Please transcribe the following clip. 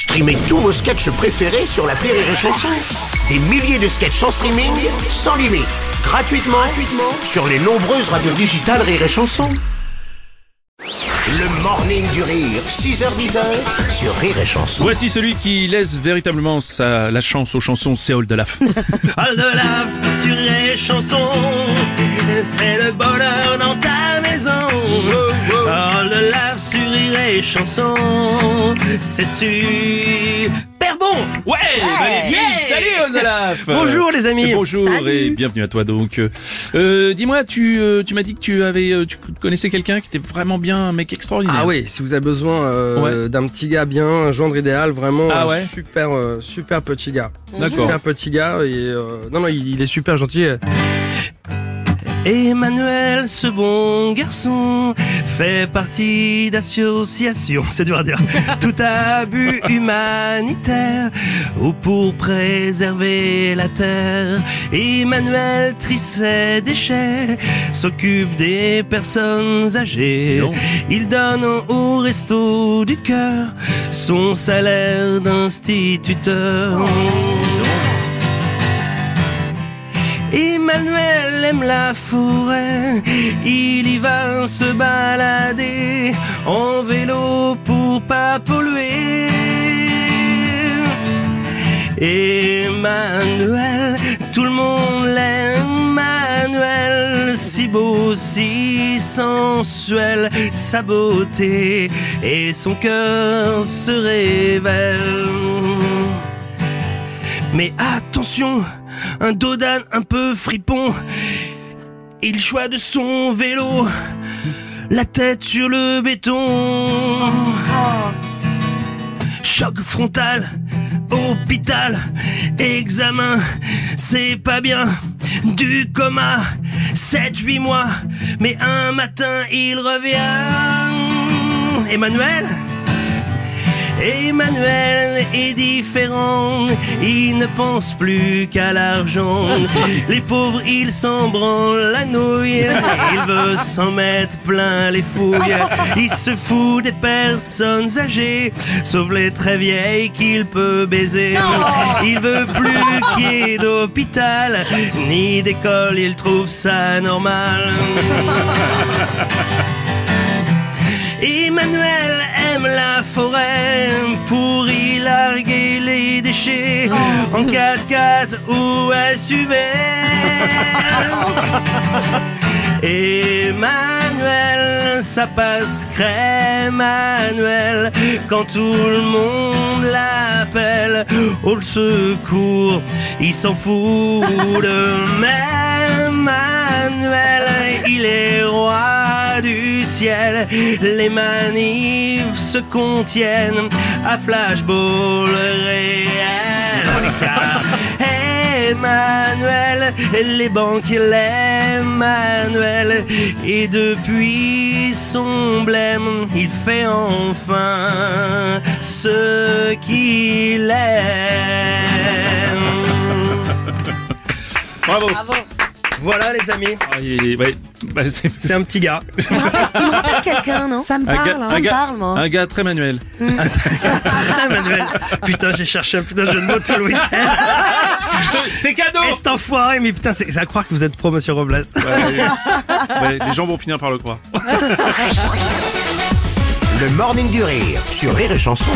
Streamez tous vos sketchs préférés sur la Rire et Chanson. Des milliers de sketchs en streaming, sans limite, gratuitement, gratuitement sur les nombreuses radios digitales Rire et Chanson. Le morning du rire, 6h10 sur Rire et Chanson. Voici celui qui laisse véritablement sa, la chance aux chansons, c'est Old Olaf. Al de lave sur les chansons, c'est le bonheur dans ta maison. Les chansons, c'est super bon. Ouais, Salut Olaf Bonjour les amis. Et Bonjour et bienvenue à toi donc. Euh, Dis-moi, tu, euh, tu m'as dit que tu avais, euh, tu connaissais quelqu'un qui était vraiment bien, un mec extraordinaire. Ah oui, si vous avez besoin euh, Ouais. d'un petit gars bien, un gendre idéal, vraiment Ah un ouais super euh, super petit gars. D'accord. Super petit gars et euh, non non, il, il est super gentil. Emmanuel, ce bon garçon, fait partie d'associations, c'est dur à dire, tout abus humanitaire ou pour préserver la terre. Emmanuel trie ses déchets, s'occupe des personnes âgées. Non. Il donne au resto du cœur son salaire d'instituteur. Emmanuel aime la forêt, il y va se balader en vélo pour pas polluer. Emmanuel, tout le monde l'aime, Emmanuel, si beau, si sensuel, sa beauté et son cœur se révèlent. Mais attention, un dodan un peu fripon, il choix de son vélo, la tête sur le béton. Choc frontal, hôpital, examen, c'est pas bien. Du coma, 7-8 mois, mais un matin il revient. Emmanuel? Emmanuel est différent, il ne pense plus qu'à l'argent. Les pauvres, ils s'en branlent la nouille, il veut s'en mettre plein les fouilles. Il se fout des personnes âgées, sauf les très vieilles qu'il peut baiser. Il veut plus qu'il y ait d'hôpital, ni d'école, il trouve ça normal. Emmanuel la forêt pour y larguer les déchets en 4x4 ou SUV. Emmanuel, ça passe crème Emmanuel quand tout le monde l'appelle au secours. Il s'en fout de même Emmanuel, il est roi du ciel. Les manifs se contiennent à flashball réel. Car Emmanuel, les banques l'aiment, Emmanuel, et depuis son blême, il fait enfin ce qu'il aime. Bravo. Voilà les amis, Ah, il est- ouais, bah, c'est c'est un petit gars. Il me rappelle quelqu'un, non Ça me un parle, gars, hein. un ça me gars- parle, moi. un gars très manuel. Emmanuel, putain, j'ai cherché un putain de jeu de mots tout le week-end. C'est cadeau. Et cet enfoiré, mais putain, c'est c'est à croire que vous êtes pro, monsieur Robles. Ouais, ouais, les gens vont finir par le croire. Le morning du rire sur Rire et Chanson.